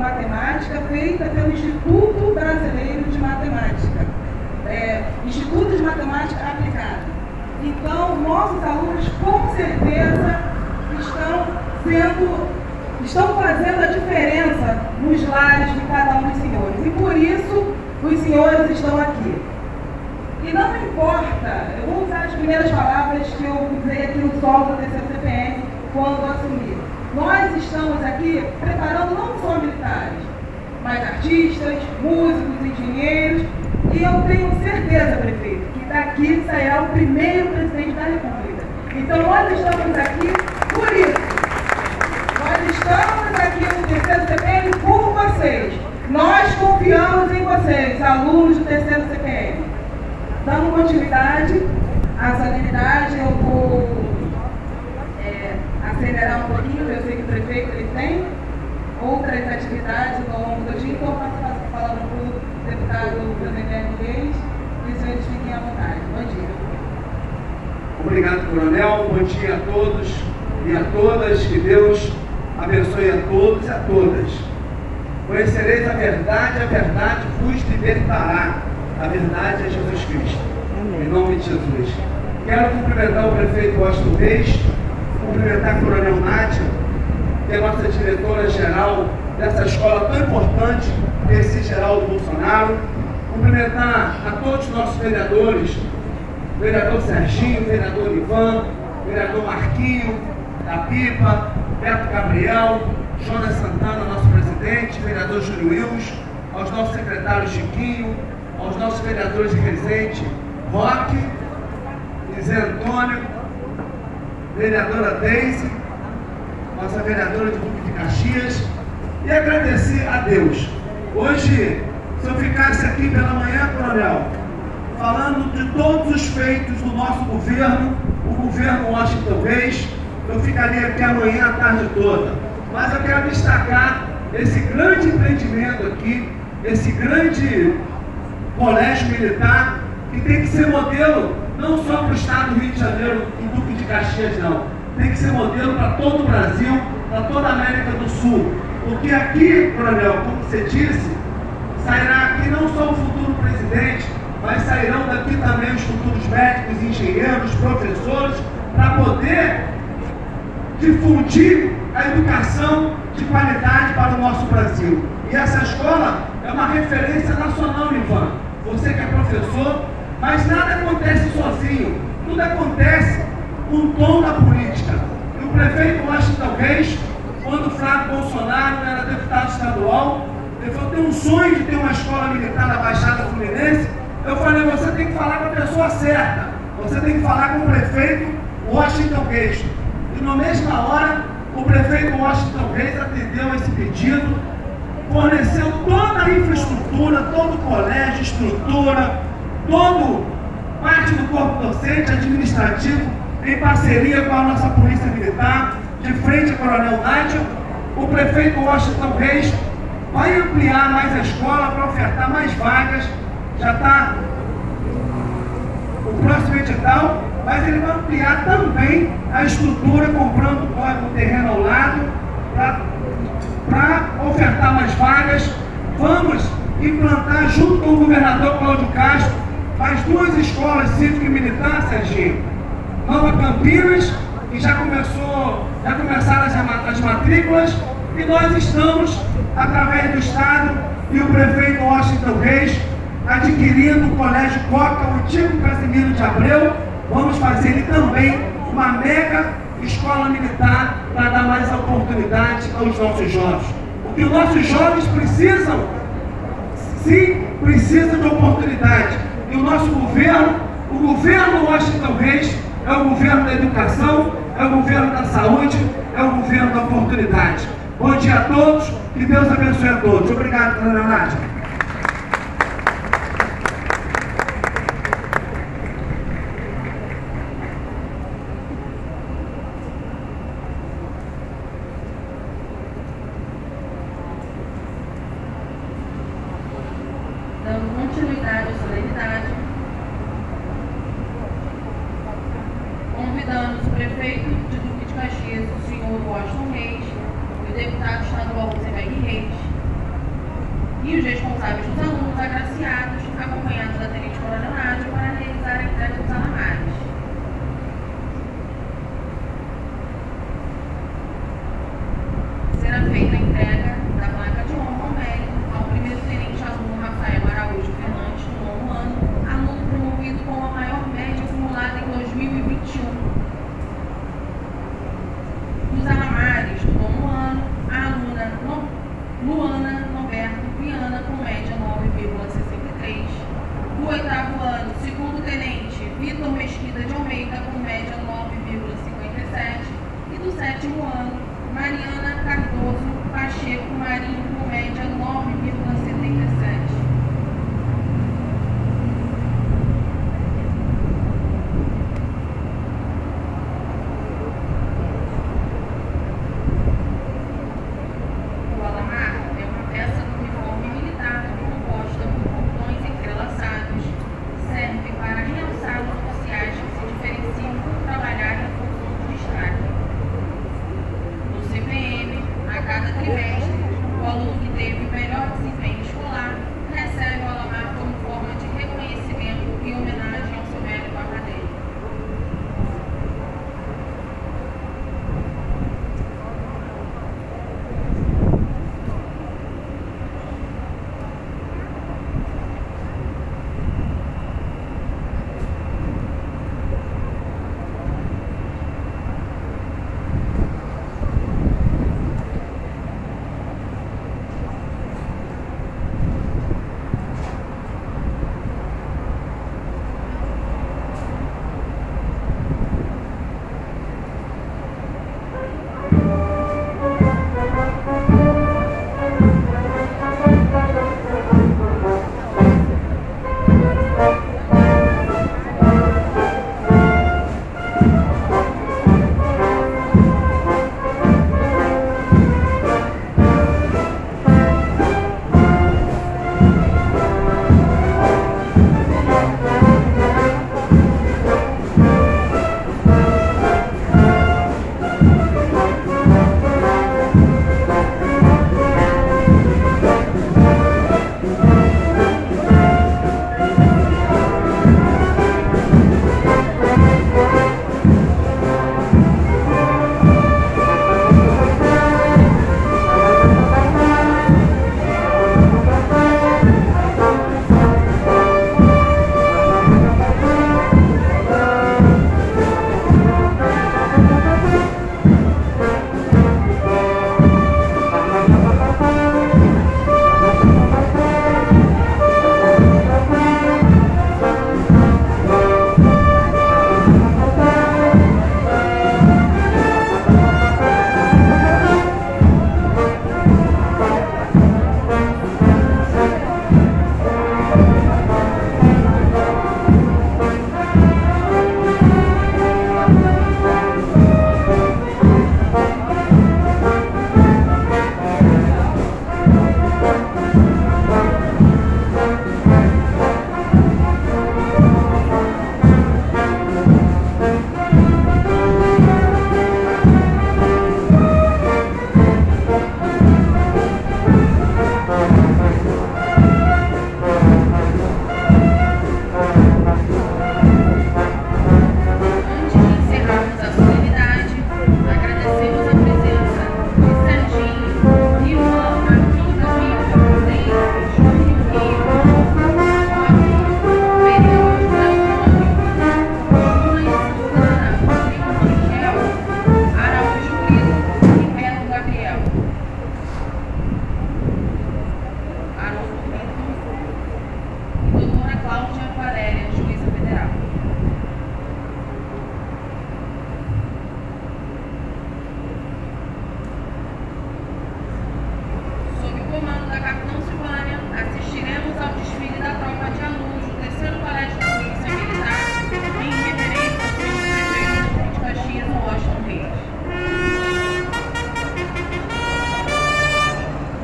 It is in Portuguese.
matemática feita pelo Instituto Brasileiro de Matemática, é, Instituto de Matemática Aplicada. Então, nossos alunos com certeza estão sendo, estão fazendo a diferença nos lares de cada um dos senhores. E por isso os senhores estão aqui. E não importa, eu vou usar as primeiras palavras que eu usei aqui no solo do terceiro CPM quando assumi. Nós estamos aqui preparando não só militares, mas artistas, músicos, engenheiros, e eu tenho certeza, prefeito, que daqui sairá o primeiro presidente da República. Então nós estamos aqui por isso. Nós estamos aqui no terceiro CPM por vocês. Nós confiamos em vocês, alunos do terceiro CPM. Dando continuidade à salinidade, eu vou é, acelerar um pouquinho, eu sei que o prefeito ele tem outras atividades ao longo do dia, então eu passo a palavra para o deputado José Reis e os senhores fiquem à vontade. Bom dia. Obrigado, coronel. Bom dia a todos e a todas. Que Deus abençoe a todos e a todas. Conhecereis a verdade, a verdade vos libertará. A verdade é Jesus Cristo. Amém. Em nome de Jesus. Quero cumprimentar o prefeito Washington Reis, cumprimentar a coronel Nádia, que é a nossa diretora-geral dessa escola tão importante, esse Geraldo Bolsonaro. Cumprimentar a todos os nossos vereadores, vereador Serginho, vereador Ivan, vereador Marquinho, da Pipa, Beto Gabriel, Jonas Santana, nosso presidente, vereador Júlio Wills, aos nossos secretários Chiquinho, aos nossos vereadores de Resende, Roque, Zé Antônio, vereadora Deise, nossa vereadora de Duque de Caxias, e agradecer a Deus. Hoje, se eu ficasse aqui pela manhã, coronel, falando de todos os feitos do nosso governo, o governo Washington Reis, eu ficaria aqui amanhã a tarde toda. Mas eu quero destacar esse grande empreendimento aqui, esse grande colégio militar, que tem que ser modelo não só para o estado do Rio de Janeiro e Duque de Caxias, não. Tem que ser modelo para todo o Brasil, para toda a América do Sul. Porque aqui, coronel, como você disse, sairá aqui não só o futuro presidente, mas sairão daqui também os futuros médicos, engenheiros, professores, para poder difundir a educação de qualidade para o nosso Brasil. E essa escola é uma referência nacional, Ivan. Você que é professor, mas nada acontece sozinho. Tudo acontece com o tom da política. E o prefeito Washington Reis, quando Flávio Bolsonaro era deputado estadual, ele falou, tem um sonho de ter uma escola militar na Baixada Fluminense. Eu falei, você tem que falar com a pessoa certa. Você tem que falar com o prefeito Washington Reis. E na mesma hora, o prefeito Washington Reis atendeu esse pedido, forneceu toda a infraestrutura, todo o colégio, estrutura, todo parte do corpo docente administrativo, em parceria com a nossa Polícia Militar, de frente ao Coronel Nádia, o prefeito Washington Reis vai ampliar mais a escola para ofertar mais vagas. Já está o próximo edital mas ele vai ampliar também a estrutura, comprando o terreno ao lado, para ofertar mais vagas. Vamos implantar, junto com o governador Cláudio Castro, as duas escolas cívica e militar, Serginho. Nova Campinas, que já começou, já começaram as, as matrículas, e nós estamos, através do Estado e o prefeito Washington Reis, adquirindo o Colégio Coca, o antigo Casimiro de Abreu, vamos fazer também uma mega escola militar para dar mais oportunidade aos nossos jovens. O que os nossos jovens precisam, sim, precisam de oportunidade. E o nosso governo, o governo Washington Reis, é o governo da educação, é o governo da saúde, é o governo da oportunidade. Bom dia a todos, que Deus abençoe a todos. Obrigado, dona Nádia. Prefeito de Duque de Caxias, o senhor Washington Reis, o deputado estadual Zé Reis, e os responsáveis dos alunos agraciados, acompanhados da Tenente Coronel Nádio, para realizar a entrega dos alamares.